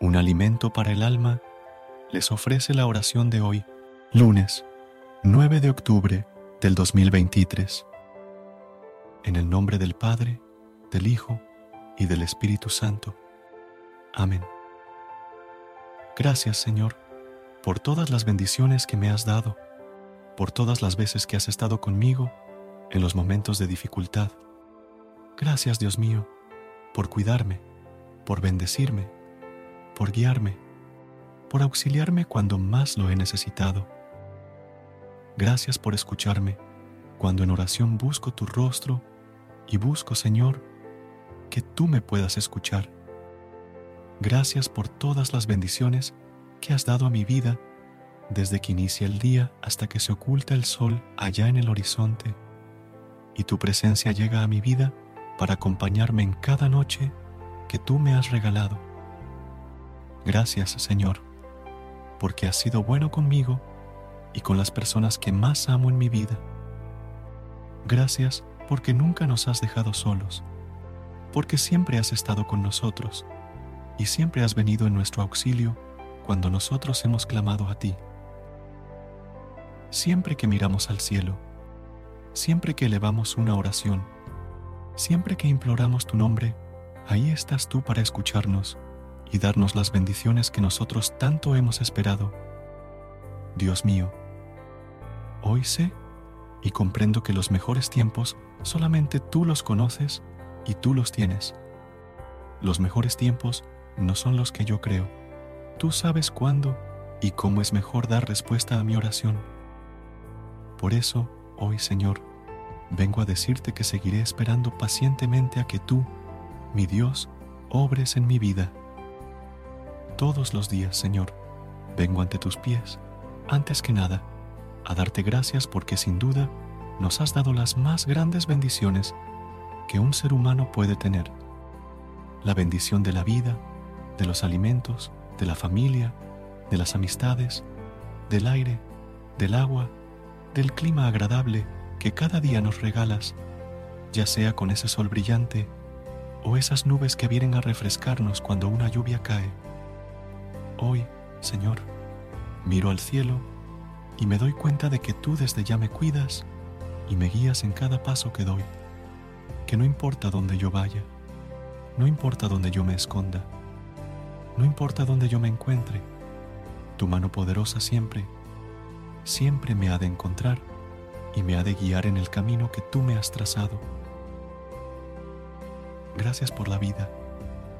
Un alimento para el alma, les ofrece la oración de hoy, lunes 9 de octubre del 2023. En el nombre del Padre, del Hijo y del Espíritu Santo. Amén. Gracias Señor por todas las bendiciones que me has dado, por todas las veces que has estado conmigo en los momentos de dificultad. Gracias Dios mío por cuidarme, por bendecirme por guiarme, por auxiliarme cuando más lo he necesitado. Gracias por escucharme cuando en oración busco tu rostro y busco, Señor, que tú me puedas escuchar. Gracias por todas las bendiciones que has dado a mi vida desde que inicia el día hasta que se oculta el sol allá en el horizonte, y tu presencia llega a mi vida para acompañarme en cada noche que tú me has regalado. Gracias, Señor, porque has sido bueno conmigo y con las personas que más amo en mi vida. Gracias porque nunca nos has dejado solos, porque siempre has estado con nosotros y siempre has venido en nuestro auxilio cuando nosotros hemos clamado a ti. Siempre que miramos al cielo, siempre que elevamos una oración, siempre que imploramos tu nombre, ahí estás tú para escucharnos y darnos las bendiciones que nosotros tanto hemos esperado. Dios mío, hoy sé y comprendo que los mejores tiempos solamente tú los conoces y tú los tienes. Los mejores tiempos no son los que yo creo. Tú sabes cuándo y cómo es mejor dar respuesta a mi oración. Por eso, hoy Señor, vengo a decirte que seguiré esperando pacientemente a que tú, mi Dios, obres en mi vida todos los días, Señor, vengo ante tus pies, antes que nada, a darte gracias porque sin duda nos has dado las más grandes bendiciones que un ser humano puede tener. La bendición de la vida, de los alimentos, de la familia, de las amistades, del aire, del agua, del clima agradable que cada día nos regalas, ya sea con ese sol brillante o esas nubes que vienen a refrescarnos cuando una lluvia cae. Hoy, Señor, miro al cielo y me doy cuenta de que tú desde ya me cuidas y me guías en cada paso que doy, que no importa dónde yo vaya, no importa dónde yo me esconda, no importa dónde yo me encuentre, tu mano poderosa siempre, siempre me ha de encontrar y me ha de guiar en el camino que tú me has trazado. Gracias por la vida,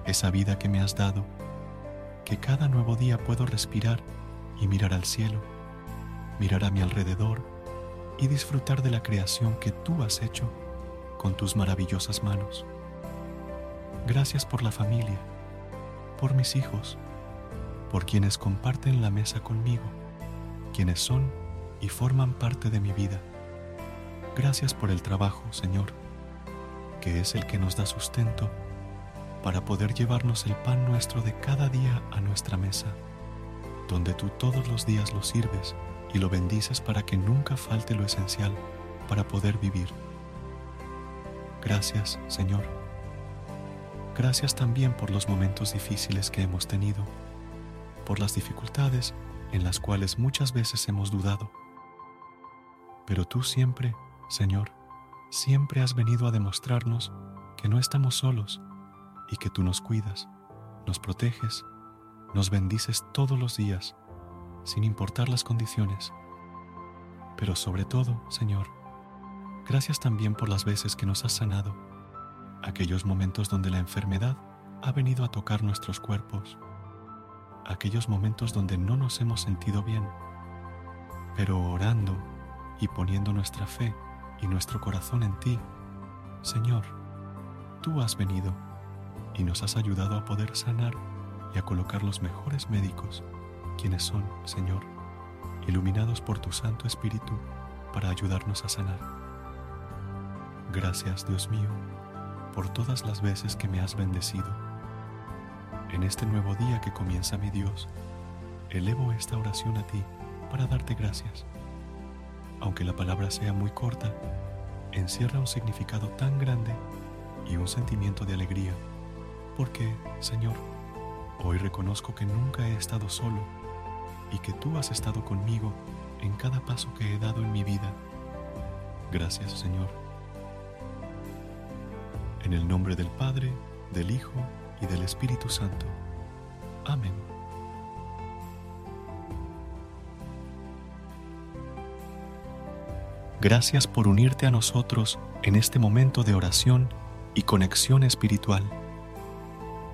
esa vida que me has dado que cada nuevo día puedo respirar y mirar al cielo, mirar a mi alrededor y disfrutar de la creación que tú has hecho con tus maravillosas manos. Gracias por la familia, por mis hijos, por quienes comparten la mesa conmigo, quienes son y forman parte de mi vida. Gracias por el trabajo, Señor, que es el que nos da sustento para poder llevarnos el pan nuestro de cada día a nuestra mesa, donde tú todos los días lo sirves y lo bendices para que nunca falte lo esencial para poder vivir. Gracias, Señor. Gracias también por los momentos difíciles que hemos tenido, por las dificultades en las cuales muchas veces hemos dudado. Pero tú siempre, Señor, siempre has venido a demostrarnos que no estamos solos y que tú nos cuidas, nos proteges, nos bendices todos los días, sin importar las condiciones. Pero sobre todo, Señor, gracias también por las veces que nos has sanado, aquellos momentos donde la enfermedad ha venido a tocar nuestros cuerpos, aquellos momentos donde no nos hemos sentido bien, pero orando y poniendo nuestra fe y nuestro corazón en ti, Señor, tú has venido y nos has ayudado a poder sanar y a colocar los mejores médicos, quienes son, Señor, iluminados por tu Santo Espíritu para ayudarnos a sanar. Gracias, Dios mío, por todas las veces que me has bendecido. En este nuevo día que comienza mi Dios, elevo esta oración a ti para darte gracias. Aunque la palabra sea muy corta, encierra un significado tan grande y un sentimiento de alegría, porque, Señor, hoy reconozco que nunca he estado solo y que tú has estado conmigo en cada paso que he dado en mi vida. Gracias, Señor. En el nombre del Padre, del Hijo y del Espíritu Santo. Amén. Gracias por unirte a nosotros en este momento de oración y conexión espiritual.